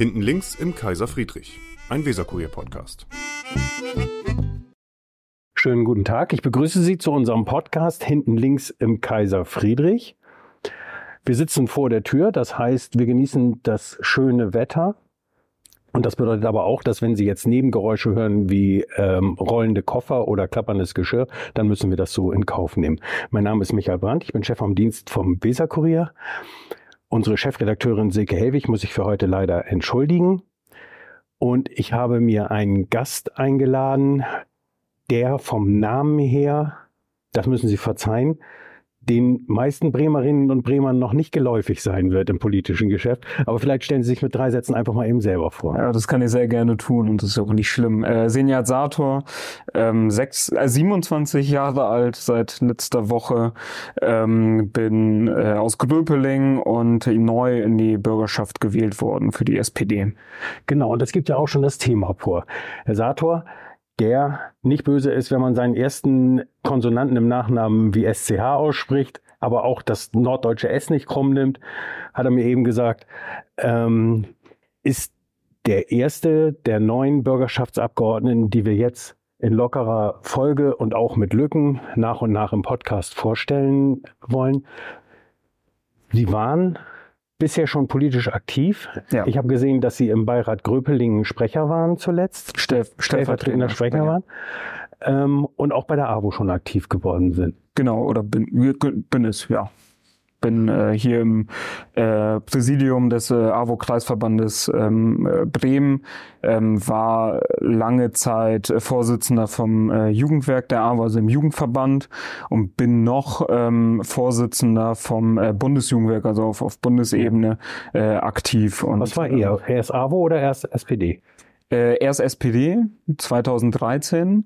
Hinten links im Kaiser Friedrich, ein Weserkurier-Podcast. Schönen guten Tag. Ich begrüße Sie zu unserem Podcast Hinten links im Kaiser Friedrich. Wir sitzen vor der Tür, das heißt, wir genießen das schöne Wetter. Und das bedeutet aber auch, dass wenn Sie jetzt Nebengeräusche hören wie ähm, rollende Koffer oder klapperndes Geschirr, dann müssen wir das so in Kauf nehmen. Mein Name ist Michael Brandt, ich bin Chef am Dienst vom Weserkurier. Unsere Chefredakteurin Silke Helwig muss ich für heute leider entschuldigen. Und ich habe mir einen Gast eingeladen, der vom Namen her, das müssen Sie verzeihen, den meisten Bremerinnen und Bremern noch nicht geläufig sein wird im politischen Geschäft. Aber vielleicht stellen Sie sich mit drei Sätzen einfach mal eben selber vor. Ja, das kann ich sehr gerne tun und das ist auch nicht schlimm. Äh, Senjat Sator, ähm, sechs, äh, 27 Jahre alt seit letzter Woche, ähm, bin äh, aus Gröpeling und neu in die Bürgerschaft gewählt worden für die SPD. Genau, und das gibt ja auch schon das Thema vor. Herr Sator, der nicht böse ist, wenn man seinen ersten Konsonanten im Nachnamen wie SCH ausspricht, aber auch das norddeutsche S nicht krumm nimmt, hat er mir eben gesagt, ähm, ist der erste der neuen Bürgerschaftsabgeordneten, die wir jetzt in lockerer Folge und auch mit Lücken nach und nach im Podcast vorstellen wollen. Sie waren bisher schon politisch aktiv. Ja. Ich habe gesehen, dass Sie im Beirat Gröpelingen Sprecher waren zuletzt. Steff, stellvertretender Sprecher waren. Ähm, und auch bei der AWO schon aktiv geworden sind. Genau, oder bin, bin es, ja bin äh, hier im äh, Präsidium des äh, AWO-Kreisverbandes ähm, äh, Bremen, ähm, war lange Zeit äh, Vorsitzender vom äh, Jugendwerk der AWO, also im Jugendverband und bin noch ähm, Vorsitzender vom äh, Bundesjugendwerk, also auf, auf Bundesebene äh, aktiv. Und, Was war er? Erst AWO oder erst SPD? Äh, erst SPD 2013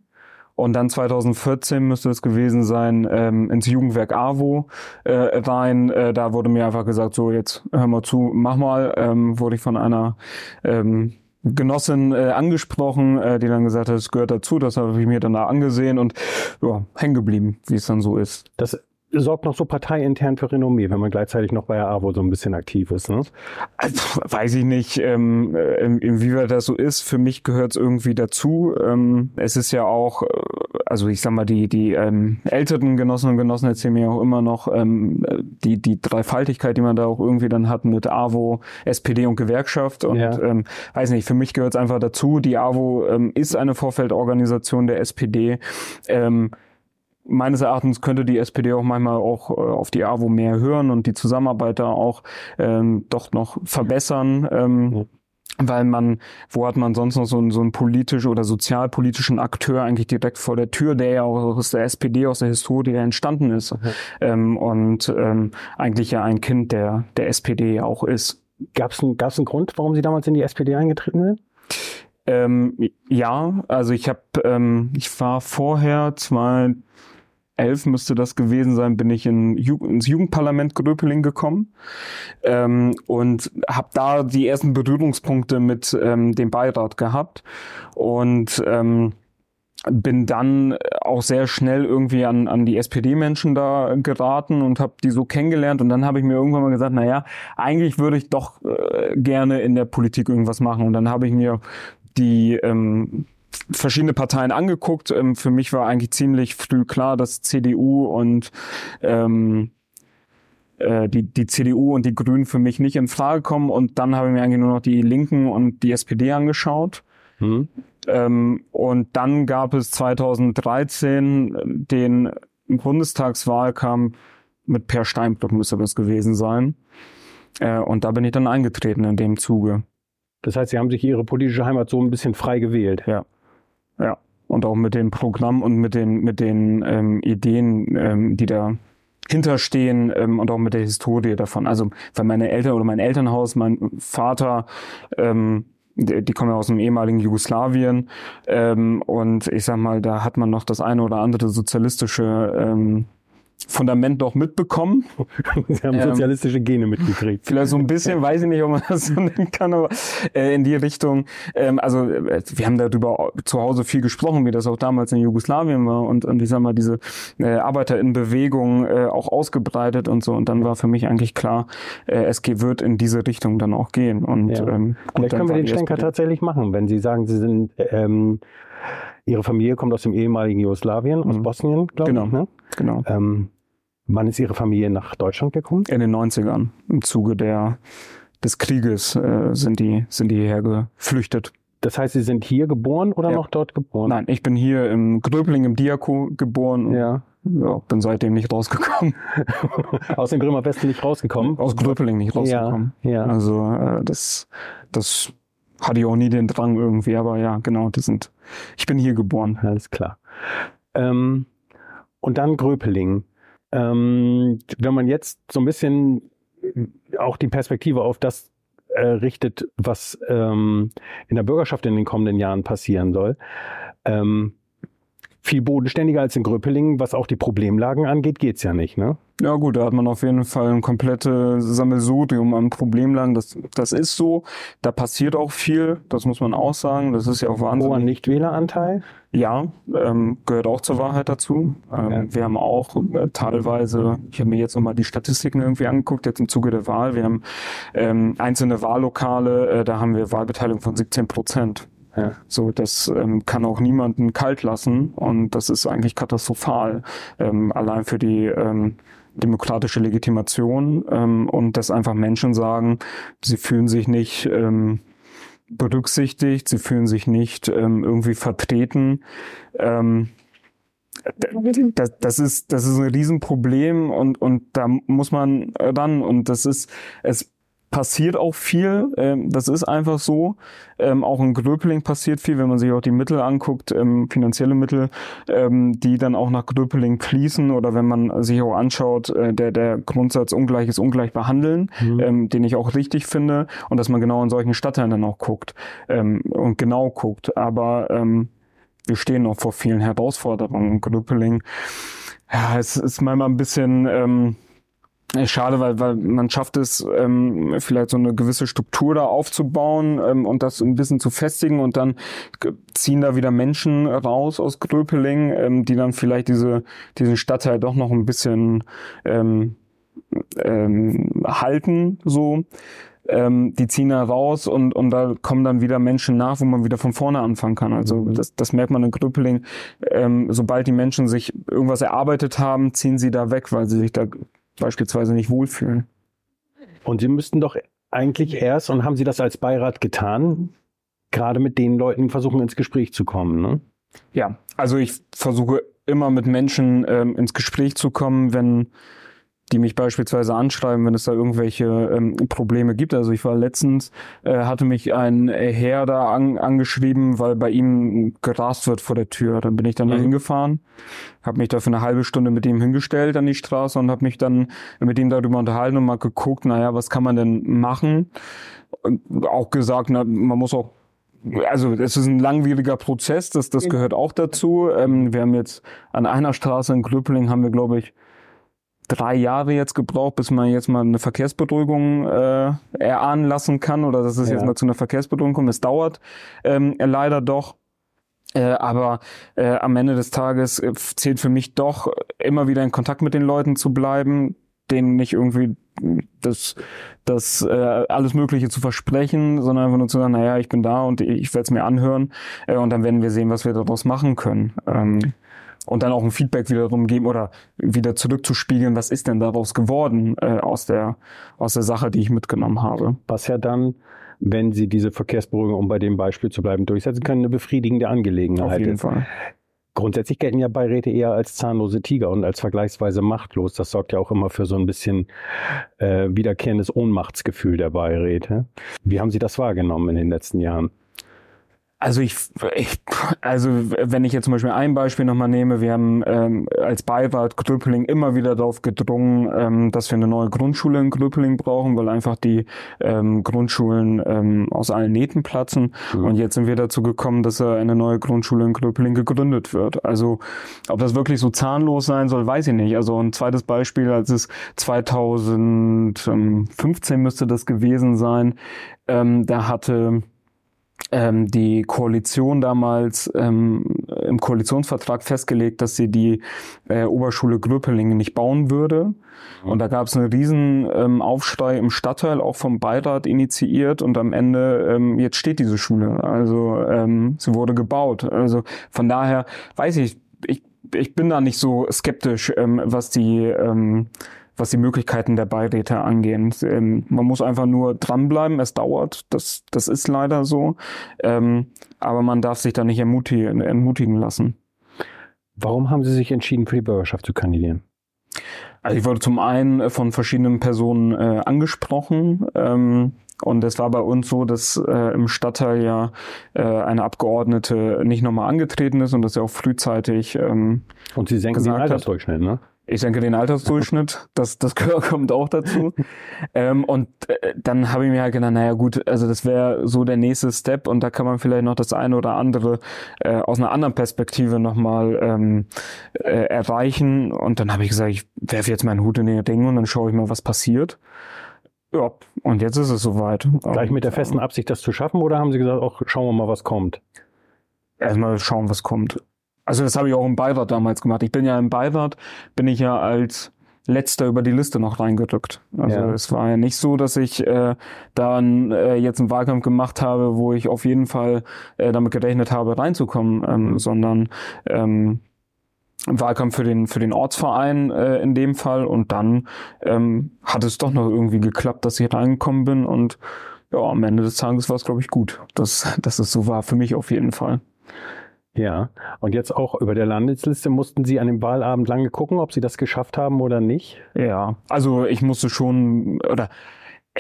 und dann 2014 müsste es gewesen sein, ähm, ins Jugendwerk AWO äh, rein. Äh, da wurde mir einfach gesagt, so jetzt hör mal zu, mach mal. Ähm, wurde ich von einer ähm, Genossin äh, angesprochen, äh, die dann gesagt hat, es gehört dazu. Das habe ich mir dann da angesehen und ja, hängen geblieben, wie es dann so ist. Das sorgt noch so parteiintern für Renommee, wenn man gleichzeitig noch bei der AWO so ein bisschen aktiv ist. Ne? Also, weiß ich nicht, ähm, äh, inwieweit das so ist. Für mich gehört es irgendwie dazu. Ähm, es ist ja auch, äh, also ich sag mal, die, die ähm, älteren Genossen und Genossen erzählen mir auch immer noch ähm, die, die Dreifaltigkeit, die man da auch irgendwie dann hat mit AWO, SPD und Gewerkschaft. Und ja. ähm, weiß nicht, für mich gehört es einfach dazu. Die AWO ähm, ist eine Vorfeldorganisation der SPD. Ähm, meines Erachtens könnte die SPD auch manchmal auch äh, auf die AWO mehr hören und die Zusammenarbeit da auch ähm, doch noch verbessern. Ähm, ja. Weil man, wo hat man sonst noch so einen, so einen politischen oder sozialpolitischen Akteur eigentlich direkt vor der Tür, der ja auch aus der SPD, aus der Historie entstanden ist okay. ähm, und ähm, eigentlich ja ein Kind der, der SPD auch ist. Gab es einen, gab's einen Grund, warum Sie damals in die SPD eingetreten sind? Ähm, ja, also ich habe, ähm, ich war vorher zwei elf müsste das gewesen sein, bin ich in, ins Jugendparlament Gröpeling gekommen. Ähm, und habe da die ersten Berührungspunkte mit ähm, dem Beirat gehabt. Und ähm, bin dann auch sehr schnell irgendwie an, an die SPD-Menschen da geraten und habe die so kennengelernt. Und dann habe ich mir irgendwann mal gesagt, na ja, eigentlich würde ich doch äh, gerne in der Politik irgendwas machen. Und dann habe ich mir die ähm, verschiedene Parteien angeguckt. Ähm, für mich war eigentlich ziemlich früh klar, dass CDU und ähm, äh, die, die CDU und die Grünen für mich nicht in Frage kommen. Und dann habe ich mir eigentlich nur noch die Linken und die SPD angeschaut. Mhm. Ähm, und dann gab es 2013 den Bundestagswahlkampf mit Per Steinbrück müsste das gewesen sein. Äh, und da bin ich dann eingetreten in dem Zuge. Das heißt, Sie haben sich Ihre politische Heimat so ein bisschen frei gewählt. Ja. Ja. Und auch mit dem Programm und mit den, mit den ähm, Ideen, ähm, die da hinterstehen ähm, und auch mit der Historie davon. Also weil meine Eltern oder mein Elternhaus, mein Vater, ähm, die, die kommen ja aus dem ehemaligen Jugoslawien ähm, und ich sag mal, da hat man noch das eine oder andere sozialistische ähm, Fundament doch mitbekommen. Sie haben Ähm, sozialistische Gene mitgekriegt. Vielleicht so ein bisschen, weiß ich nicht, ob man das so nennen kann, aber äh, in die Richtung. Ähm, also äh, wir haben darüber zu Hause viel gesprochen, wie das auch damals in Jugoslawien war und, und ich sag mal, diese äh, Arbeiterinnenbewegung äh, auch ausgebreitet und so. Und dann war für mich eigentlich klar, äh, es wird in diese Richtung dann auch gehen. Und Ja. ähm, gut, Vielleicht können wir den Schlenker SPD. tatsächlich machen, wenn Sie sagen, Sie sind, ähm, Ihre Familie kommt aus dem ehemaligen Jugoslawien, aus Mhm. Bosnien, glaube Genau. ich. Ne? Genau. Ähm, wann ist Ihre Familie nach Deutschland gekommen? In den 90ern, im Zuge der des Krieges, äh, sind die sind die hierher geflüchtet. Das heißt, Sie sind hier geboren oder Ja. noch dort geboren? Nein, ich bin hier im Gröbling im Diako geboren. und, Ja. ja, bin seitdem nicht rausgekommen. Aus dem Bremer Westen nicht rausgekommen? Aus Gröpeling nicht rausgekommen. Ja, ja. Also äh, das, das hatte ich auch nie den Drang irgendwie, aber ja, genau, das sind. Ich bin hier geboren. Alles klar. Ähm, und dann Gröpeling. Ähm, wenn man jetzt so ein bisschen auch die Perspektive auf das äh, richtet, was ähm, in der Bürgerschaft in den kommenden Jahren passieren soll, ähm, viel bodenständiger als in Gröpeling, was auch die Problemlagen angeht, geht's ja nicht, ne? Ja gut, da hat man auf jeden Fall ein komplettes Sammelsurium an Problemlagen. Das, das ist so. Da passiert auch viel. Das muss man auch sagen. Das ist ja auch Hoher wahnsinnig. Nichtwähleranteil. Ja, ähm, gehört auch zur Wahrheit dazu. Ähm, Ja. Wir haben auch äh, teilweise, ich habe mir jetzt nochmal die Statistiken irgendwie angeguckt, jetzt im Zuge der Wahl. Wir haben ähm, einzelne Wahllokale, äh, da haben wir Wahlbeteiligung von 17 Prozent. So, das ähm, kann auch niemanden kalt lassen und das ist eigentlich katastrophal. Ähm, allein für die ähm, demokratische Legitimation ähm, und dass einfach Menschen sagen, sie fühlen sich nicht ähm, berücksichtigt, sie fühlen sich nicht ähm, irgendwie vertreten. Ähm, das, das ist das ist ein Riesenproblem und und da muss man ran und das ist es passiert auch viel. Ähm, das ist einfach so. Ähm, auch in Gröpeling passiert viel, wenn man sich auch die Mittel anguckt, ähm, finanzielle Mittel, ähm, die dann auch nach Gröpeling fließen oder wenn man sich auch anschaut, äh, der, der Grundsatz Ungleiches ungleich behandeln, ähm, den ich auch richtig finde und dass man genau in solchen Stadtteilen dann auch guckt ähm, und genau guckt. Aber ähm, wir stehen noch vor vielen Herausforderungen. Gröpeling, ja, es ist manchmal ein bisschen ähm, Schade, weil, weil man schafft es, ähm, vielleicht so eine gewisse Struktur da aufzubauen ähm, und das ein bisschen zu festigen und dann ziehen da wieder Menschen raus aus Gröpeling, ähm, die dann vielleicht diese, diesen Stadtteil doch noch ein bisschen ähm, ähm, halten, so. Ähm, die ziehen da raus und, und da kommen dann wieder Menschen nach, wo man wieder von vorne anfangen kann. Also das, das merkt man in Gröpeling. Ähm, sobald die Menschen sich irgendwas erarbeitet haben, ziehen sie da weg, weil sie sich da beispielsweise nicht wohlfühlen. Und Sie müssten doch eigentlich erst, und haben Sie das als Beirat getan, gerade mit den Leuten versuchen, ins Gespräch zu kommen, ne? Ja, also ich versuche immer mit Menschen ähm, ins Gespräch zu kommen, wenn die mich beispielsweise anschreiben, wenn es da irgendwelche ähm, Probleme gibt. Also ich war letztens, äh, hatte mich ein Herr da an, angeschrieben, weil bei ihm gerast wird vor der Tür. Dann bin ich dann da Mhm. hingefahren, habe mich da für eine halbe Stunde mit ihm hingestellt an die Straße und habe mich dann mit ihm darüber unterhalten und mal geguckt, naja, was kann man denn machen? Und auch gesagt, na, man muss auch also es ist ein langwieriger Prozess, das, das gehört auch dazu. Ähm, wir haben jetzt an einer Straße in Gröpeling haben wir, glaube ich, drei Jahre jetzt gebraucht, bis man jetzt mal eine Verkehrsberuhigung äh, erahnen lassen kann oder dass es Ja. jetzt mal zu einer Verkehrsberuhigung kommt. Es dauert ähm, leider doch. Äh, aber äh, am Ende des Tages äh, zählt für mich doch immer wieder in Kontakt mit den Leuten zu bleiben, denen nicht irgendwie das, das äh, alles Mögliche zu versprechen, sondern einfach nur zu sagen, naja, ich bin da und ich werde es mir anhören äh, und dann werden wir sehen, was wir daraus machen können. Ähm, und dann auch ein Feedback wiederum geben oder wieder zurückzuspiegeln, was ist denn daraus geworden äh, aus der aus der Sache, die ich mitgenommen habe. Was ja dann, wenn Sie diese Verkehrsberuhigung, um bei dem Beispiel zu bleiben, durchsetzen können, eine befriedigende Angelegenheit Auf jeden ist. Fall. Grundsätzlich gelten ja Beiräte eher als zahnlose Tiger und als vergleichsweise machtlos. Das sorgt ja auch immer für so ein bisschen äh, wiederkehrendes Ohnmachtsgefühl der Beiräte. Wie haben Sie das wahrgenommen in den letzten Jahren? Also ich, ich, also wenn ich jetzt zum Beispiel ein Beispiel nochmal nehme, wir haben ähm, als Beirat Gröpeling immer wieder darauf gedrungen, ähm, dass wir eine neue Grundschule in Gröpeling brauchen, weil einfach die ähm, Grundschulen ähm, aus allen Nähten platzen. Mhm. Und jetzt sind wir dazu gekommen, dass äh, eine neue Grundschule in Gröpeling gegründet wird. Also ob das wirklich so zahnlos sein soll, weiß ich nicht. Also ein zweites Beispiel, als es 2015 müsste das gewesen sein, ähm, da hatte ähm, die Koalition damals ähm, im Koalitionsvertrag festgelegt, dass sie die äh, Oberschule Gröpelingen nicht bauen würde. Und da gab es einen riesen ähm, Aufschrei im Stadtteil, auch vom Beirat initiiert. Und am Ende, ähm, jetzt steht diese Schule. Also ähm, sie wurde gebaut. Also von daher weiß ich, ich, ich bin da nicht so skeptisch, ähm, was die ähm, was die Möglichkeiten der Beiräte angehen. Ähm, man muss einfach nur dranbleiben, es dauert, das, das ist leider so, ähm, aber man darf sich da nicht ermutigen, ermutigen lassen. Warum haben Sie sich entschieden, für die Bürgerschaft zu kandidieren? Also ich wurde zum einen von verschiedenen Personen äh, angesprochen. Ähm, und es war bei uns so, dass äh, im Stadtteil ja äh, eine Abgeordnete nicht nochmal angetreten ist und dass er auch frühzeitig ähm, Und Sie senken den Altersdurchschnitt, ne? Ich denke den Altersdurchschnitt, das, das kommt auch dazu. ähm, und äh, dann habe ich mir halt gedacht, naja gut, also das wäre so der nächste Step und da kann man vielleicht noch das eine oder andere äh, aus einer anderen Perspektive nochmal ähm, äh, erreichen. Und dann habe ich gesagt, ich werfe jetzt meinen Hut in die Dinge und dann schaue ich mal, was passiert. Ja, und jetzt ist es soweit. Gleich mit der festen Absicht, das zu schaffen, oder haben Sie gesagt, auch schauen wir mal, was kommt? Erstmal schauen, was kommt. Also das habe ich auch im Beirat damals gemacht. Ich bin ja im Beirat, bin ich ja als letzter über die Liste noch reingerückt. Also ja. es war ja nicht so, dass ich äh, dann äh, jetzt einen Wahlkampf gemacht habe, wo ich auf jeden Fall äh, damit gerechnet habe, reinzukommen, ähm, mhm. sondern ähm, Wahlkampf für den für den Ortsverein äh, in dem Fall und dann ähm, hat es doch noch irgendwie geklappt, dass ich reingekommen bin und ja, am Ende des Tages war es glaube ich gut, dass dass es so war für mich auf jeden Fall. Ja, und jetzt auch über der Landesliste mussten Sie an dem Wahlabend lange gucken, ob Sie das geschafft haben oder nicht? Ja, also ich musste schon, oder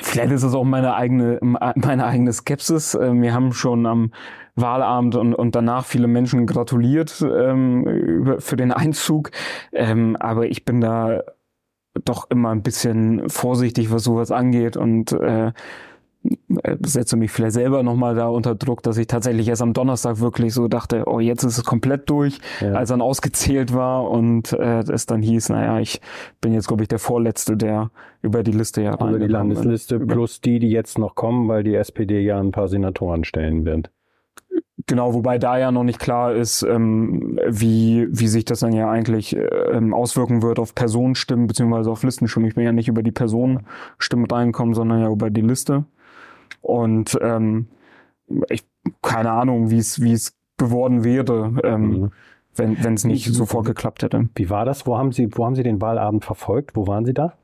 vielleicht ist es auch meine eigene, meine eigene Skepsis. Wir ähm, haben schon am Wahlabend und, und danach viele Menschen gratuliert ähm, für den Einzug, ähm, aber ich bin da doch immer ein bisschen vorsichtig, was sowas angeht und äh, äh, setze mich vielleicht selber nochmal da unter Druck, dass ich tatsächlich erst am Donnerstag wirklich so dachte, oh, jetzt ist es komplett durch, ja. als dann ausgezählt war und äh, es dann hieß, naja, ich bin jetzt, glaube ich, der Vorletzte, der über die Liste ja Über die Landesliste plus die, die jetzt noch kommen, weil die SPD ja ein paar Senatoren stellen wird. Genau, wobei da ja noch nicht klar ist, ähm, wie, wie sich das dann ja eigentlich ähm, auswirken wird auf Personenstimmen beziehungsweise auf Listenstimmen. Ich bin ja nicht über die Personenstimmen reinkommen, sondern ja über die Liste. Und ähm, ich keine Ahnung, wie es wie es geworden wäre, ähm, mhm. wenn wenn es nicht sofort geklappt hätte. Wie war das? Wo haben Sie wo haben Sie den Wahlabend verfolgt? Wo waren Sie da?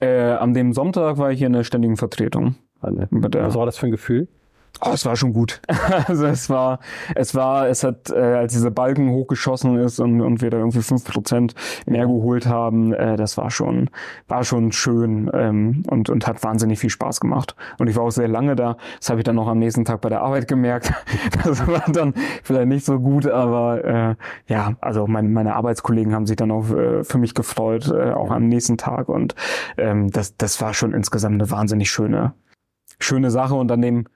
Äh, an dem Sonntag war ich hier in der ständigen Vertretung. Was war das für ein Gefühl? Oh, es war schon gut. also es war, es war, es hat, äh, als dieser Balken hochgeschossen ist und, und wir da irgendwie fünf Prozent mehr geholt haben, äh, das war schon, war schon schön ähm, und, und hat wahnsinnig viel Spaß gemacht. Und ich war auch sehr lange da. Das habe ich dann noch am nächsten Tag bei der Arbeit gemerkt. das war dann vielleicht nicht so gut, aber äh, ja, also mein, meine Arbeitskollegen haben sich dann auch äh, für mich gefreut, äh, auch am nächsten Tag. Und ähm, das, das war schon insgesamt eine wahnsinnig schöne, schöne Sache. Und an dem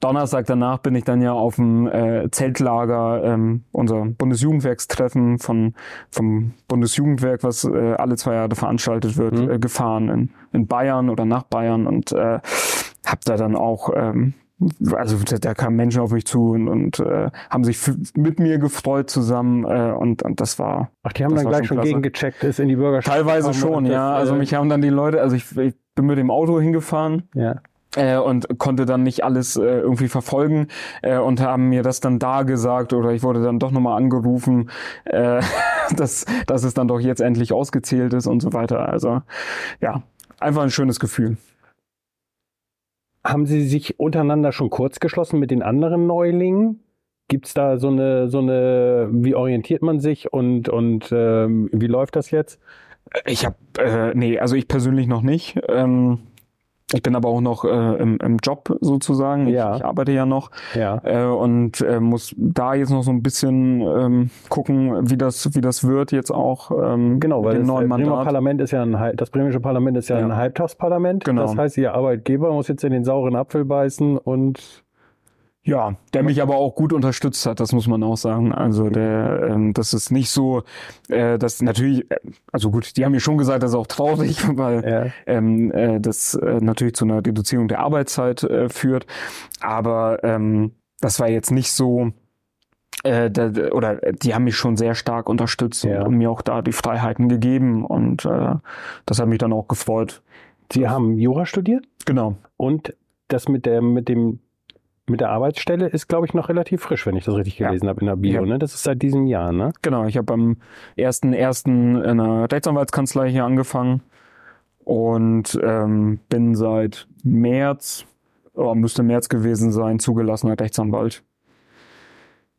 Donnerstag danach bin ich dann ja auf dem äh, Zeltlager, ähm, unser Bundesjugendwerkstreffen von, vom Bundesjugendwerk, was äh, alle zwei Jahre veranstaltet wird, mhm. äh, gefahren in, in Bayern oder nach Bayern und äh, habe da dann auch ähm, also da kamen Menschen auf mich zu und, und äh, haben sich mit mir gefreut zusammen äh, und, und das war. Ach, die haben dann gleich schon, schon gegengecheckt, ist in die Bürgerschaft. Teilweise schon, ja. Also äh, mich haben dann die Leute, also ich, ich bin mit dem Auto hingefahren. Ja äh, und konnte dann nicht alles äh, irgendwie verfolgen äh, und haben mir das dann da gesagt oder ich wurde dann doch nochmal angerufen, äh, dass, dass es dann doch jetzt endlich ausgezählt ist und so weiter. Also ja, einfach ein schönes Gefühl. Haben Sie sich untereinander schon kurz geschlossen mit den anderen Neulingen? Gibt's da so eine, so eine, wie orientiert man sich und, und ähm, wie läuft das jetzt? Ich habe, äh, nee, also ich persönlich noch nicht. Ähm, Ich bin aber auch noch äh, im, im Job sozusagen. Ich, Ja. ich arbeite ja noch Ja. äh, und äh, muss da jetzt noch so ein bisschen ähm, gucken, wie das, wie das wird jetzt auch. Ähm, Genau, weil das neuen äh, Bremer Mandat. Parlament ist ja ein, das bremische Parlament ist ja, Ja. ein Halbtagsparlament. Genau. Das heißt, Ihr Arbeitgeber muss jetzt in den sauren Apfel beißen und Ja, der mich aber auch gut unterstützt hat, das muss man auch sagen. Also der, ähm, das ist nicht so, äh, das natürlich, äh, also gut, die haben mir schon gesagt, das ist auch traurig, weil Ja. ähm, äh, das äh, natürlich zu einer Reduzierung der Arbeitszeit äh, führt. Aber ähm, das war jetzt nicht so, äh, da, oder die haben mich schon sehr stark unterstützt Ja. und, und mir auch da die Freiheiten gegeben und äh, das hat mich dann auch gefreut. Sie haben Jura studiert Genau. und das mit der mit dem mit der Arbeitsstelle ist, glaube ich, noch relativ frisch, wenn ich das richtig Ja. gelesen habe in der Bio. Ja. Ne? Das ist seit diesem Jahr, ne? Genau, ich habe am 1.1. in einer Rechtsanwaltskanzlei hier angefangen und ähm, bin seit März, oh, müsste März gewesen sein, zugelassener Rechtsanwalt.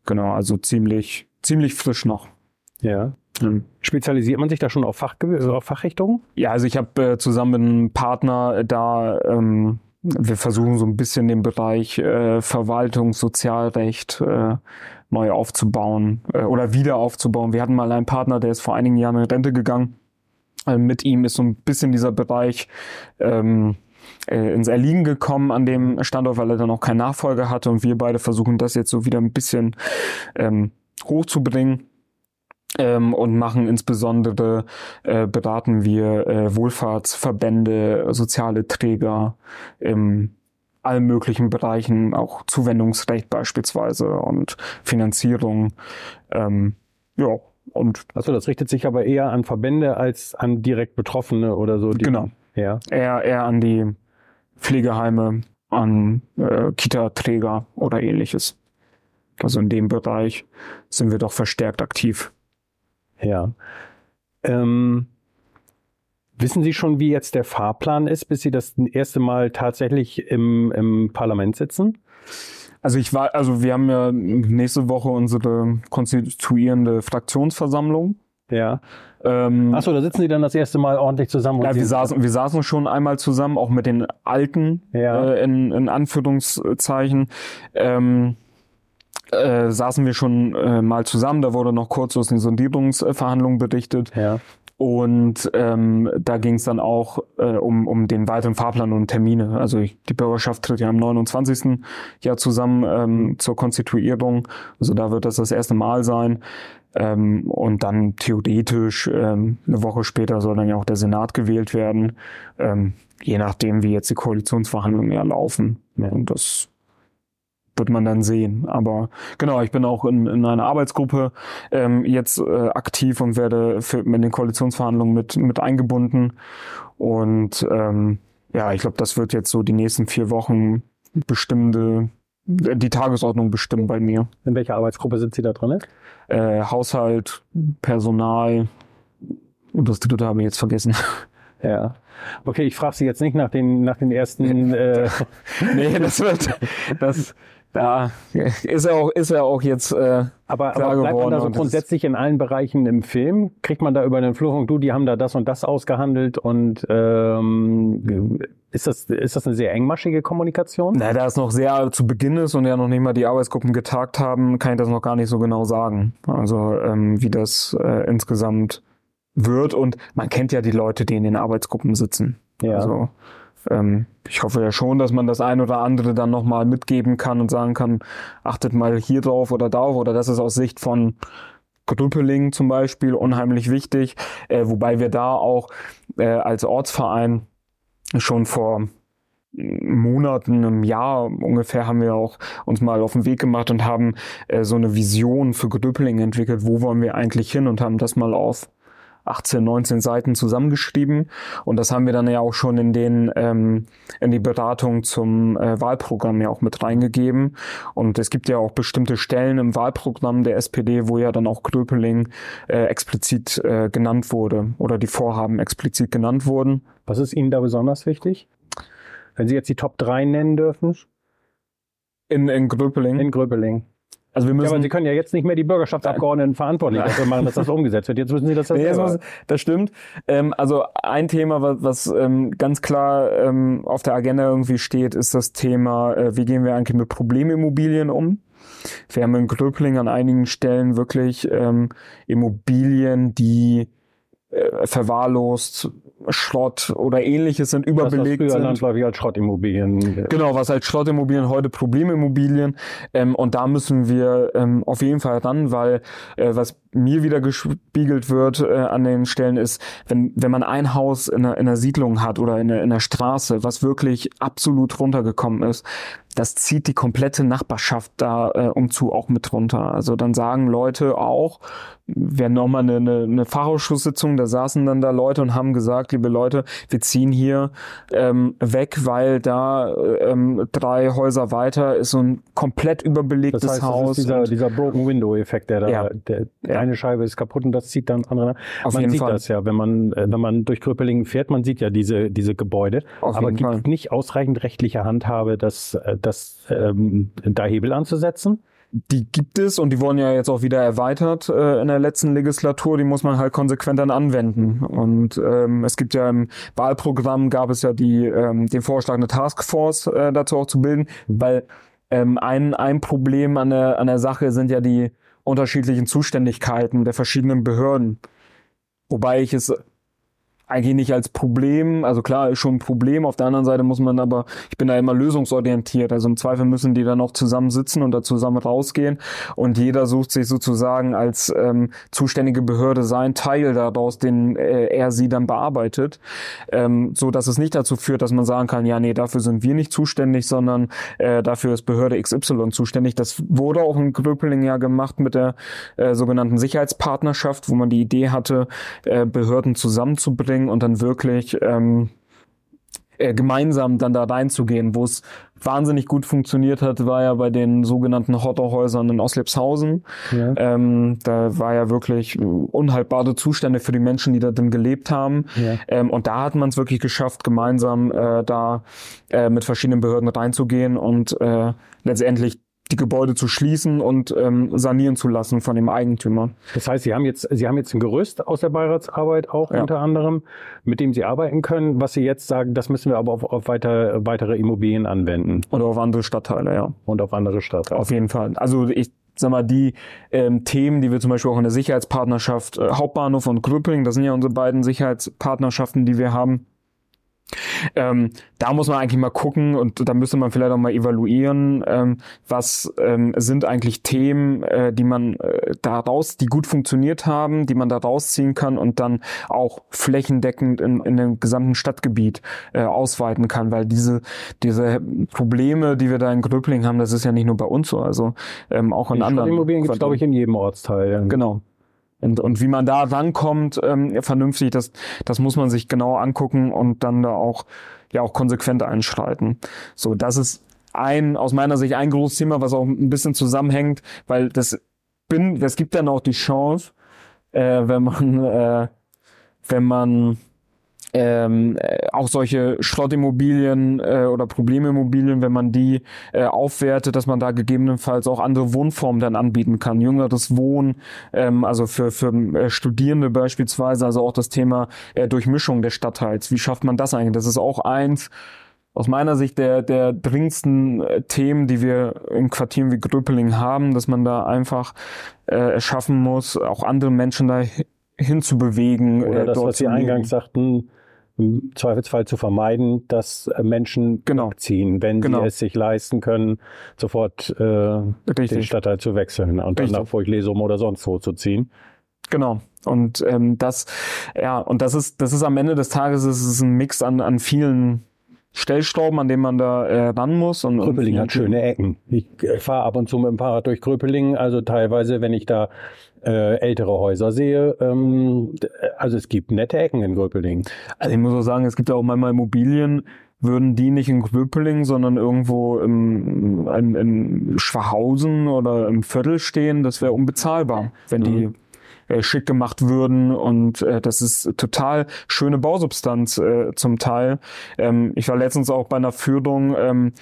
Genau, also ziemlich, ziemlich frisch noch. Ja. Mhm. Spezialisiert man sich da schon auf, Fachge auf Fachrichtungen? Ja, also ich habe äh, zusammen mit einem Partner da, ähm, wir versuchen so ein bisschen den Bereich äh, Verwaltung, Sozialrecht äh, neu aufzubauen äh, oder wieder aufzubauen. Wir hatten mal einen Partner, der ist vor einigen Jahren in Rente gegangen. Äh, mit ihm ist so ein bisschen dieser Bereich ähm, äh, ins Erliegen gekommen an dem Standort, weil er dann auch keinen Nachfolger hatte und wir beide versuchen das jetzt so wieder ein bisschen ähm, hochzubringen ähm, und machen insbesondere, äh, beraten wir äh, Wohlfahrtsverbände, soziale Träger in allen möglichen Bereichen, auch Zuwendungsrecht beispielsweise und Finanzierung. Ähm, ja, und Achso, das richtet sich aber eher an Verbände als an direkt Betroffene oder so. Genau. Ja. eher, eher an die Pflegeheime, an äh, Kita-Träger oder ähnliches. Also in dem Bereich sind wir doch verstärkt aktiv. Ja. Ähm, wissen Sie schon, wie jetzt der Fahrplan ist, bis Sie das erste Mal tatsächlich im, im Parlament sitzen? Also ich war, also wir haben ja nächste Woche unsere konstituierende Fraktionsversammlung. Ja. Ähm, Achso, da sitzen Sie dann das erste Mal ordentlich zusammen. und ja, wir saßen, wir saßen schon einmal zusammen, auch mit den Alten, Ja. äh, in, in Anführungszeichen. Ähm, äh, saßen wir schon äh, mal zusammen, da wurde noch kurz aus den Sondierungsverhandlungen berichtet. Ja. Und ähm, da ging es dann auch äh, um, um den weiteren Fahrplan und Termine. Also ich, die Bürgerschaft tritt ja am 29. Jahr zusammen ähm, zur Konstituierung. Also da wird das das erste Mal sein. Ähm, und dann theoretisch ähm, eine Woche später soll dann ja auch der Senat gewählt werden. Ähm, je nachdem, wie jetzt die Koalitionsverhandlungen ja laufen. Ja. Und das wird man dann sehen. Aber genau, ich bin auch in, in einer Arbeitsgruppe ähm, jetzt äh, aktiv und werde für, mit den Koalitionsverhandlungen mit, mit eingebunden. Und ähm, ja, ich glaube, das wird jetzt so die nächsten vier Wochen bestimmte, äh, die Tagesordnung bestimmen bei mir. In welcher Arbeitsgruppe sind Sie da drin? Äh, Haushalt, Personal und das dritte habe ich jetzt vergessen. Ja. Okay, ich frage Sie jetzt nicht nach den, nach den ersten. Äh, nee, das wird, das, da ist er auch, ist er auch jetzt, äh, aber, aber bleibt man da so grundsätzlich in allen Bereichen im Film? Kriegt man da über den Flurfunk, du, die haben da das und das ausgehandelt und ähm, ist, das, ist das eine sehr engmaschige Kommunikation? Na, da es noch sehr zu Beginn ist und ja noch nicht mal die Arbeitsgruppen getagt haben, kann ich das noch gar nicht so genau sagen. Also ähm, wie das äh, insgesamt wird. Und man kennt ja die Leute, die in den Arbeitsgruppen sitzen. Ja. Also ähm, ich hoffe ja schon, dass man das ein oder andere dann nochmal mitgeben kann und sagen kann, achtet mal hier drauf oder darauf oder das ist aus Sicht von Grüppeling zum Beispiel unheimlich wichtig, äh, wobei wir da auch äh, als Ortsverein schon vor Monaten, einem Jahr ungefähr haben wir auch uns mal auf den Weg gemacht und haben äh, so eine Vision für Gröpeling entwickelt, wo wollen wir eigentlich hin? Und haben das mal auf 18, 19 Seiten zusammengeschrieben und das haben wir dann ja auch schon in den ähm, in die Beratung zum äh, Wahlprogramm ja auch mit reingegeben und es gibt ja auch bestimmte Stellen im Wahlprogramm der SPD, wo ja dann auch Gröpeling äh, explizit äh, genannt wurde oder die Vorhaben explizit genannt wurden. Was ist Ihnen da besonders wichtig? Wenn Sie jetzt die Top 3 nennen dürfen In, in Gröpeling. in Gröbeling. Also wir müssen. Ja, aber Sie können ja jetzt nicht mehr die Bürgerschaftsabgeordneten verantwortlich dafür machen, dass das umgesetzt wird. Jetzt müssen Sie das ja Nee, das, das stimmt. Ähm, also ein Thema, was, was ähm, ganz klar ähm, auf der Agenda irgendwie steht, ist das Thema, äh, wie gehen wir eigentlich mit Problemimmobilien um? Wir haben in Gröbling an einigen Stellen wirklich ähm, Immobilien, die äh, verwahrlost, Schrott oder ähnliches sind, das, was überbelegt sind. landläufig als Schrottimmobilien. Genau, was als Schrottimmobilien heute Problemimmobilien. Ähm, und da müssen wir ähm, auf jeden Fall ran, weil äh, was mir wieder gespiegelt wird äh, an den Stellen ist, wenn, wenn man ein Haus in einer, in einer Siedlung hat oder in einer, in einer Straße, was wirklich absolut runtergekommen ist, das zieht die komplette Nachbarschaft da äh, umzu auch mit runter. Also dann sagen Leute auch, wir nochmal eine, eine, eine Fachausschusssitzung, da saßen dann da Leute und haben gesagt, liebe Leute, wir ziehen hier ähm, weg, weil da ähm, drei Häuser weiter ist so ein komplett überbelegtes Das heißt, das Haus. ist dieser, dieser Broken Window Effekt, der da, Ja. der, Ja. eine Scheibe ist kaputt und das zieht dann das andere. Auf man jeden sieht Fall. das ja, wenn man, äh, wenn man durch Kröpelingen fährt, man sieht ja diese, diese Gebäude. Auf aber gibt Fall. nicht ausreichend rechtliche Handhabe, das, äh, das, ähm, da Hebel anzusetzen. Die gibt es und die wurden ja jetzt auch wieder erweitert äh, in der letzten Legislatur. Die muss man halt konsequent dann anwenden. Und ähm, es gibt ja im Wahlprogramm gab es ja die ähm, den Vorschlag, eine Taskforce äh, dazu auch zu bilden, weil ähm, ein ein Problem an der an der Sache sind ja die unterschiedlichen Zuständigkeiten der verschiedenen Behörden. Wobei ich es eigentlich nicht als Problem, also klar ist schon ein Problem, auf der anderen Seite muss man aber, ich bin da immer lösungsorientiert, also im Zweifel müssen die dann auch zusammensitzen und da zusammen rausgehen. Und jeder sucht sich sozusagen als ähm, zuständige Behörde seinen Teil daraus, den äh, er sie dann bearbeitet, ähm, so dass es nicht dazu führt, dass man sagen kann, ja nee, dafür sind wir nicht zuständig, sondern äh, dafür ist Behörde XY zuständig. Das wurde auch in Gröpeling ja gemacht mit der äh, sogenannten Sicherheitspartnerschaft, wo man die Idee hatte, äh, Behörden zusammenzubringen und dann wirklich ähm, äh, gemeinsam dann da reinzugehen. Wo es wahnsinnig gut funktioniert hat, war ja bei den sogenannten Hotterhäusern in Oslepshausen. Ja. Ähm, da war ja wirklich unhaltbare Zustände für die Menschen, die da drin gelebt haben. Ja. Ähm, und da hat man es wirklich geschafft, gemeinsam äh, da äh, mit verschiedenen Behörden reinzugehen und äh, letztendlich die Gebäude zu schließen und ähm, sanieren zu lassen von dem Eigentümer. Das heißt, Sie haben jetzt, Sie haben jetzt ein Gerüst aus der Beiratsarbeit auch Ja. unter anderem, mit dem Sie arbeiten können. Was Sie jetzt sagen, das müssen wir aber auf, auf weiter, weitere Immobilien anwenden Oder auf andere Stadtteile, ja. und auf andere Stadtteile. Auf jeden Fall. Also ich sag mal, die ähm, Themen, die wir zum Beispiel auch in der Sicherheitspartnerschaft äh, Hauptbahnhof und Gröpling, das sind ja unsere beiden Sicherheitspartnerschaften, die wir haben. Ähm, da muss man eigentlich mal gucken und da müsste man vielleicht auch mal evaluieren, ähm, was ähm, sind eigentlich Themen, äh, die man äh, daraus, die gut funktioniert haben, die man da rausziehen kann und dann auch flächendeckend in, in dem gesamten Stadtgebiet äh, ausweiten kann, weil diese diese Probleme, die wir da in Gröbling haben, das ist ja nicht nur bei uns so, also ähm, auch in Die anderen. Immobilien gibt es, glaube ich, in jedem Ortsteil. Genau. Und, und wie man da rankommt, ähm, vernünftig, das, das muss man sich genau angucken und dann da auch, ja, auch konsequent einschreiten. So, das ist ein, aus meiner Sicht ein großes Thema, was auch ein bisschen zusammenhängt, weil das bin, es gibt dann auch die Chance, äh, wenn man, äh, wenn man ähm, äh, auch solche Schrottimmobilien äh, oder Problemimmobilien, wenn man die äh, aufwertet, dass man da gegebenenfalls auch andere Wohnformen dann anbieten kann. Jüngeres Wohnen, ähm, also für, für äh, Studierende beispielsweise, also auch das Thema äh, Durchmischung des Stadtteils. Wie schafft man das eigentlich? Das ist auch eins aus meiner Sicht der, der dringendsten äh, Themen, die wir in Quartieren wie Gröpeling haben, dass man da einfach äh, schaffen muss, auch andere Menschen da hi- hinzubewegen. Oder äh, das, was Sie eingangs sagten, im Zweifelsfall zu vermeiden, dass äh, Menschen Genau. ziehen, wenn Genau. sie es sich leisten können, sofort äh, den. Stadtteil zu wechseln und dann Richtig. nach Furchlesum oder sonst wo zu ziehen. Genau. Und ähm, das, ja, und das ist, das ist am Ende des Tages ist es ein Mix an, an vielen Stellschrauben, an denen man da äh, ran muss. Und, und Gröpeling vielen hat schöne Ecken. Ich äh, fahre ab und zu mit dem Fahrrad durch Gröpeling, also teilweise, wenn ich da äh, ältere Häuser sehe, ähm, also es gibt nette Ecken in Gröpeling. Also ich muss auch sagen, es gibt ja auch manchmal Immobilien, würden die nicht in Gröpeling, sondern irgendwo im, im, im Schwachhausen oder im Viertel stehen, das wäre unbezahlbar, wenn die äh, schick gemacht würden und äh, das ist total schöne Bausubstanz äh, zum Teil. Ähm, ich war letztens auch bei einer Führung, ähm,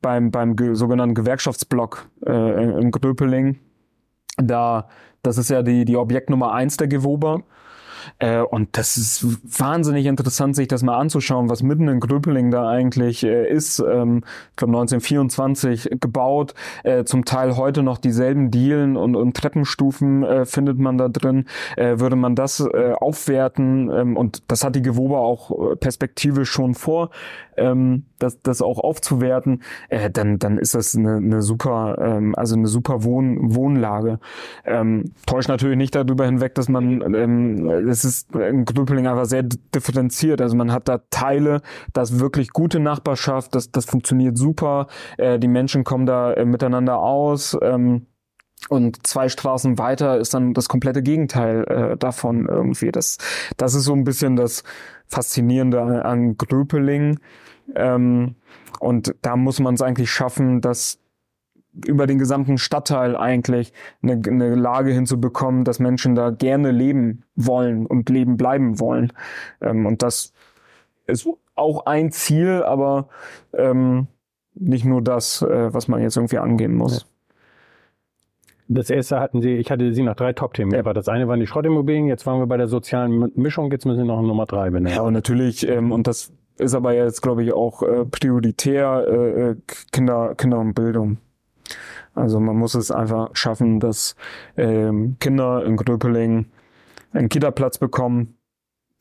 beim, beim ge sogenannten Gewerkschaftsblock äh, in Gröpeling. Da, das ist ja die, die Objekt Nummer eins der Gewober. Äh, und das ist wahnsinnig interessant, sich das mal anzuschauen, was mitten in Gröpeling da eigentlich äh, ist. Ähm, ich glaube 1924 gebaut, äh, zum Teil heute noch dieselben Dielen und, und Treppenstufen äh, findet man da drin. Äh, würde man das äh, aufwerten ähm, und das hat die Gewober auch äh, perspektivisch schon vor, ähm, das, das auch aufzuwerten, äh, dann, dann ist das eine, eine super, ähm, also eine super Wohn, Wohnlage. Ähm, täuscht natürlich nicht darüber hinweg, dass man ähm, es ist in Gröpeling einfach sehr differenziert. Also man hat da Teile, das wirklich gute Nachbarschaft, das, das funktioniert super. Äh, die Menschen kommen da äh, miteinander aus. Ähm, und zwei Straßen weiter ist dann das komplette Gegenteil äh, davon irgendwie. Das, das ist so ein bisschen das Faszinierende an, an Gröpeling. Ähm, und da muss man es eigentlich schaffen, dass über den gesamten Stadtteil eigentlich eine, eine Lage hinzubekommen, dass Menschen da gerne leben wollen und leben bleiben wollen. Ähm, und das ist auch ein Ziel, aber ähm, nicht nur das, äh, was man jetzt irgendwie angehen muss. Das erste hatten Sie, ich hatte Sie nach drei Top-Themen. Ja. Das eine waren die Schrottimmobilien, jetzt waren wir bei der sozialen Mischung, jetzt müssen Sie noch Nummer drei benennen. Ja, und natürlich, ähm, und das ist aber jetzt, glaube ich, auch äh, prioritär äh, äh Kinder, Kinder und Bildung. Also man muss es einfach schaffen, dass ähm, Kinder in Gröpeling einen Kita-Platz bekommen,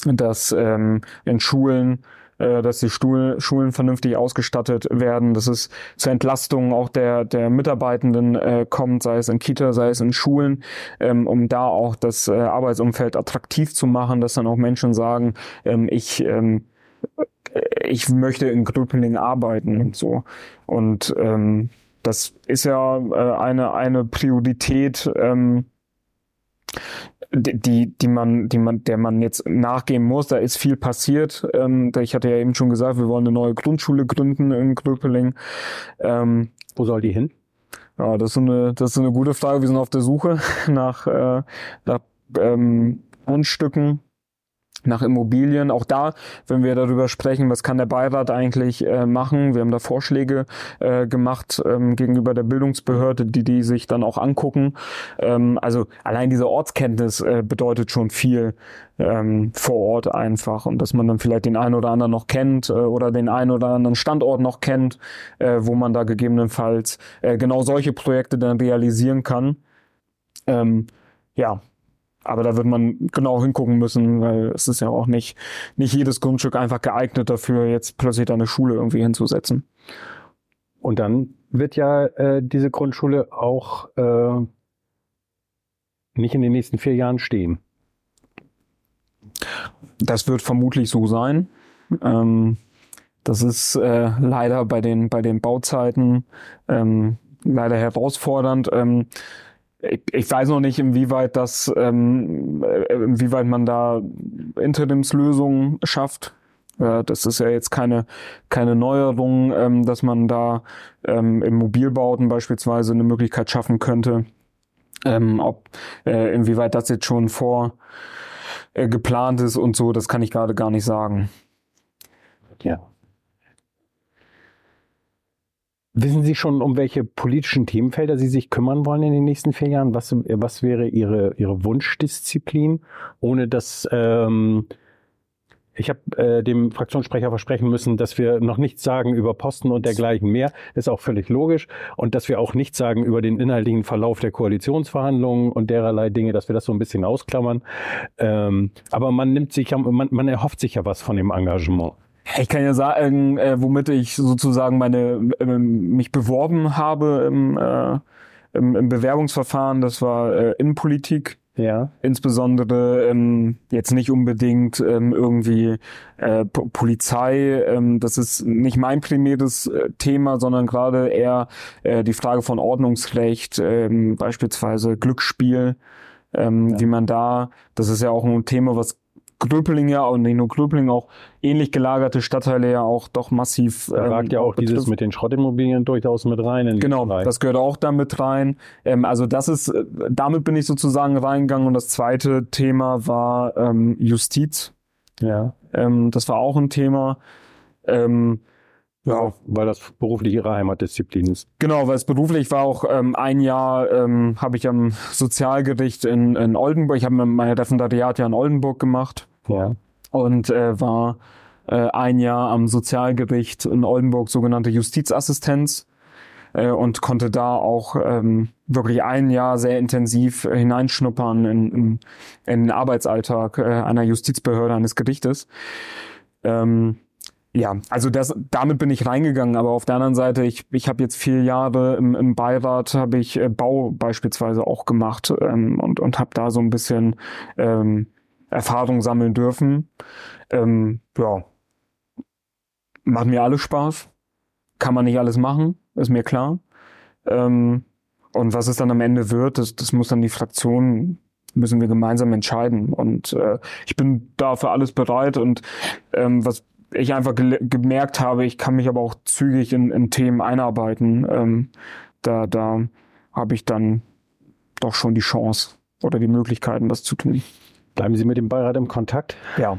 dass ähm, in Schulen dass die Stuhl, Schulen vernünftig ausgestattet werden, dass es zur Entlastung auch der, der Mitarbeitenden äh, kommt, sei es in Kita, sei es in Schulen, ähm, um da auch das äh, Arbeitsumfeld attraktiv zu machen, dass dann auch Menschen sagen, ähm, ich ähm, ich möchte in Gröpeling arbeiten und so. Und ähm, das ist ja äh, eine, eine Priorität, ähm, die, die man, die man, der man jetzt nachgehen muss. Da ist viel passiert. Ähm, ich hatte ja eben schon gesagt, wir wollen eine neue Grundschule gründen in Gröpeling. Ähm, Wo soll die hin? Ja, das ist eine, das ist eine gute Frage. Wir sind auf der Suche nach, äh, nach ähm, Grundstücken nach Immobilien. Auch da, wenn wir darüber sprechen, was kann der Beirat eigentlich äh, machen? Wir haben da Vorschläge äh, gemacht ähm, gegenüber der Bildungsbehörde, die die sich dann auch angucken. Ähm, also allein diese Ortskenntnis äh, bedeutet schon viel ähm, vor Ort einfach und dass man dann vielleicht den einen oder anderen noch kennt äh, oder den einen oder anderen Standort noch kennt, äh, wo man da gegebenenfalls äh, genau solche Projekte dann realisieren kann. Ähm, ja, aber da wird man genau hingucken müssen, weil es ist ja auch nicht, nicht jedes Grundstück einfach geeignet dafür, jetzt plötzlich da eine Schule irgendwie hinzusetzen. Und dann wird ja äh, diese Grundschule auch äh, nicht in den nächsten vier Jahren stehen. Das wird vermutlich so sein. Ähm, das ist äh, leider bei den, bei den Bauzeiten ähm, leider herausfordernd. Ähm, ich, weiß noch nicht, inwieweit das, ähm, äh, inwieweit man da Interimslösungen schafft. Das ist ja jetzt keine, keine Neuerung, ähm, dass man da ähm, im Mobilbauten beispielsweise eine Möglichkeit schaffen könnte. Ähm, ob äh, inwieweit das jetzt schon vor äh, geplant ist und so, das kann ich gerade gar nicht sagen. Ja. Wissen Sie schon, um welche politischen Themenfelder Sie sich kümmern wollen in den nächsten vier Jahren? Was, was wäre Ihre, Ihre Wunschdisziplin, ohne dass ähm, ich habe äh, dem Fraktionssprecher versprechen müssen, dass wir noch nichts sagen über Posten und dergleichen mehr. Ist auch völlig logisch. Und dass wir auch nichts sagen über den inhaltlichen Verlauf der Koalitionsverhandlungen und dererlei Dinge, dass wir das so ein bisschen ausklammern. Ähm, aber man nimmt sich man, man erhofft sich ja was von dem Engagement. Ich kann ja sagen, äh, womit ich sozusagen meine äh, mich beworben habe im, äh, im, im Bewerbungsverfahren. Das war äh, Innenpolitik. Ja. Insbesondere ähm, jetzt nicht unbedingt ähm, irgendwie äh, Polizei. Ähm, das ist nicht mein primäres äh, Thema, sondern gerade eher äh, die Frage von Ordnungsrecht, ähm, beispielsweise Glücksspiel. Ähm, ja. Wie man da, das ist ja auch ein Thema, was Gröpeling ja und nicht nur Gröpeling, auch ähnlich gelagerte Stadtteile ja auch doch massiv. Da ragt ähm, ja auch dieses mit den Schrottimmobilien durchaus mit rein. genau, das gehört auch damit rein. Ähm, also das ist, äh, damit bin ich sozusagen reingegangen und das zweite Thema war ähm, Justiz. Ja. Ähm, das war auch ein Thema. Ähm, Ja, weil das beruflich ihre Heimatdisziplin ist. Genau, weil es beruflich war auch ähm, ein Jahr ähm, habe ich am Sozialgericht in, in Oldenburg, ich habe mein Referendariat ja in Oldenburg gemacht Ja. und äh, war äh, ein Jahr am Sozialgericht in Oldenburg sogenannte Justizassistenz äh, und konnte da auch ähm, wirklich ein Jahr sehr intensiv hineinschnuppern in, in, in den Arbeitsalltag äh, einer Justizbehörde, eines Gerichtes. Ähm, ja, also das, damit bin ich reingegangen, aber auf der anderen Seite, ich, ich habe jetzt vier Jahre im, im Beirat, habe ich äh, Bau beispielsweise auch gemacht ähm, und, und habe da so ein bisschen ähm, Erfahrung sammeln dürfen. Ähm, ja, macht mir alles Spaß. Kann man nicht alles machen, ist mir klar. Ähm, und was es dann am Ende wird, das, das muss dann die Fraktion, müssen wir gemeinsam entscheiden. Und äh, ich bin da für alles bereit. Und ähm, was ich einfach gemerkt habe, ich kann mich aber auch zügig in, in Themen einarbeiten. Ähm, da da habe ich dann doch schon die Chance oder die Möglichkeiten, das zu tun. Bleiben Sie mit dem Beirat im Kontakt? Ja,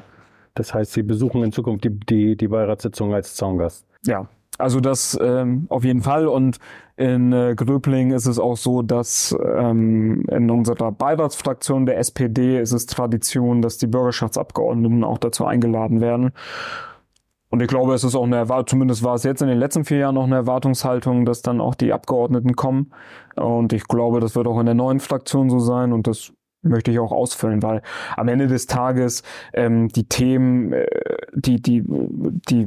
Das heißt, Sie besuchen in Zukunft die, die, die Beiratssitzung als Zaungast. Ja, also das ähm, auf jeden Fall. Und in äh, Gröbling ist es auch so, dass ähm, in unserer Beiratsfraktion der SPD ist es Tradition, dass die Bürgerschaftsabgeordneten auch dazu eingeladen werden. Und ich glaube, es ist auch eine Erwartung, zumindest war es jetzt in den letzten vier Jahren noch eine Erwartungshaltung, dass dann auch die Abgeordneten kommen. Und ich glaube, das wird auch in der neuen Fraktion so sein und das möchte ich auch ausfüllen, weil am Ende des Tages ähm, die Themen, äh, die, die, die,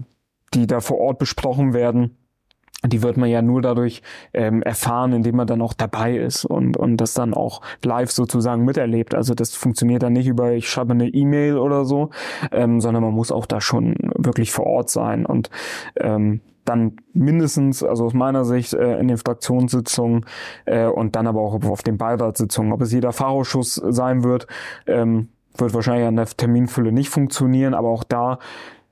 die da vor Ort besprochen werden, die wird man ja nur dadurch ähm, erfahren, indem man dann auch dabei ist und, und das dann auch live sozusagen miterlebt. Also das funktioniert dann nicht über, ich schreibe eine E-Mail oder so, ähm, sondern man muss auch da schon wirklich vor Ort sein und ähm, dann mindestens, also aus meiner Sicht, äh, in den Fraktionssitzungen äh, und dann aber auch auf den Beiratssitzungen. Ob es jeder Fachausschuss sein wird, ähm, wird wahrscheinlich an der Terminfülle nicht funktionieren, aber auch da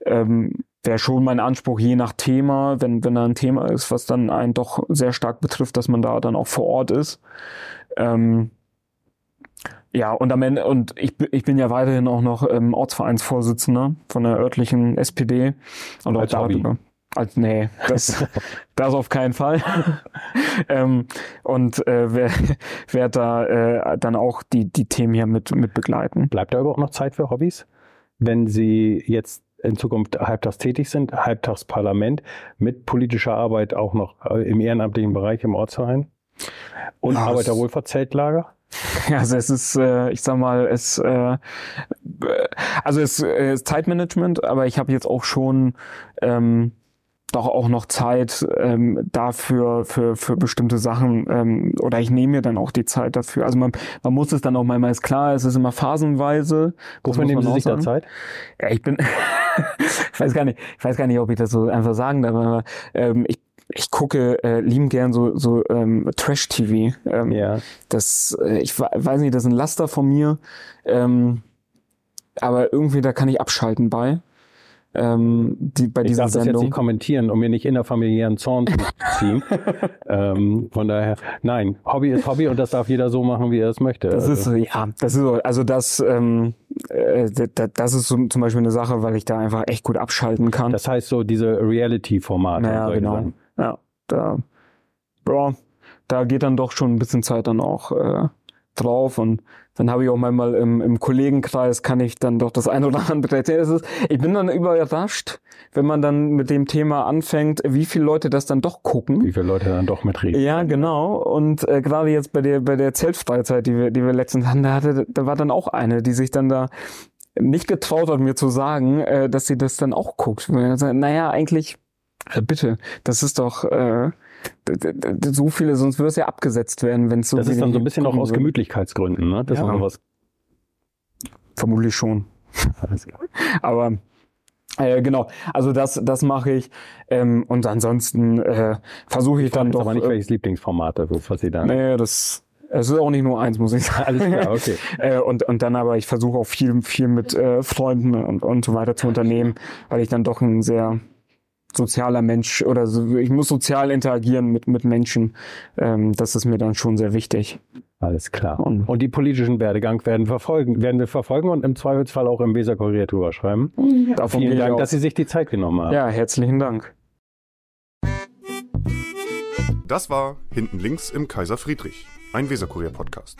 ähm, wäre schon mein Anspruch, je nach Thema, wenn, wenn da ein Thema ist, was dann einen doch sehr stark betrifft, dass man da dann auch vor Ort ist. Ähm, ja, und am Ende, und ich, bin- ich bin ja weiterhin auch noch ähm, Ortsvereinsvorsitzender von der örtlichen SPD. Und auch Als Hobby. darüber. Als, nee, das, das auf keinen Fall. ähm, und äh, wer, wer da äh, dann auch die, die Themen hier mit, mit begleiten. Bleibt da überhaupt noch Zeit für Hobbys? Wenn Sie jetzt in Zukunft halbtags tätig sind, halbtags Parlament, mit politischer Arbeit auch noch äh, im ehrenamtlichen Bereich im Ortsverein und Ja, es- Arbeiterwohlfahrtszeltlager? Also es ist, äh, ich sag mal, es, äh, also es äh, ist Zeitmanagement, aber ich habe jetzt auch schon ähm, doch auch noch Zeit ähm, dafür für für bestimmte Sachen ähm, oder ich nehme mir dann auch die Zeit dafür. Also man man muss es dann auch manchmal ist klar, es ist immer phasenweise. Wofür nehmen Sie sich da. Zeit? Ja, ich bin, ich weiß gar nicht, ich weiß gar nicht, ob ich das so einfach sagen darf, aber ähm, ich, ich gucke äh, lieben gern so, so ähm, Trash-TV. Ähm, Ja. Das, äh, ich we- weiß nicht, das ist ein Laster von mir, ähm, aber irgendwie da kann ich abschalten bei. Ähm, die, bei Ich dieser darf das jetzt nicht kommentieren, um mir nicht innerfamiliären Zorn zu ziehen. ähm, von daher, nein, Hobby ist Hobby und das darf jeder so machen, wie er es möchte. Das ist Also, so, ja, das ist so, also das, ähm, äh, da- das ist so, zum Beispiel eine Sache, weil ich da einfach echt gut abschalten kann. das heißt so diese Reality-Formate. und Naja, genau. Sachen. Ja, da, ja, da geht dann doch schon ein bisschen Zeit dann auch äh, drauf und dann habe ich auch manchmal im, im Kollegenkreis kann ich dann doch das eine oder andere erzählen. Ich bin dann überrascht, wenn man dann mit dem Thema anfängt, wie viele Leute das dann doch gucken. Wie viele Leute dann doch mitreden. Ja, genau. Und äh, gerade jetzt bei der bei der Zeltfreizeit, die wir die wir letztens hatten, da hatte da war dann auch eine, die sich dann da nicht getraut hat, mir zu sagen, äh, dass sie das dann auch guckt. Naja, eigentlich äh, bitte, das ist doch äh, so viele, sonst würde es ja abgesetzt werden, wenn es so Das ist dann so ein bisschen auch aus. Gemütlichkeitsgründen, ne? Das Ja. ist sowas. Vermutlich schon. Aber äh, genau, also das das mache ich ähm, und ansonsten äh, versuche ich dann Dann doch. aber nicht äh, welches Lieblingsformat, also, was Sie da. nee, das es ist auch nicht nur eins, muss ich sagen. Alles klar, okay. Äh, und, und dann aber, ich versuche auch viel, viel mit äh, Freunden und, und so weiter zu unternehmen, weil ich dann doch ein sehr sozialer Mensch oder so, ich muss sozial interagieren mit, mit Menschen. Ähm, das ist mir dann schon sehr wichtig. Alles klar. Und- Und die politischen Werdegang werden verfolgen, werden wir verfolgen und im Zweifelsfall auch im Weser Kurier drüber schreiben. Davon Vielen Dank, dass Sie sich die Zeit genommen haben. Ja, herzlichen Dank. Das war Hinten links im Kaiser Friedrich, ein Weserkurier-Podcast.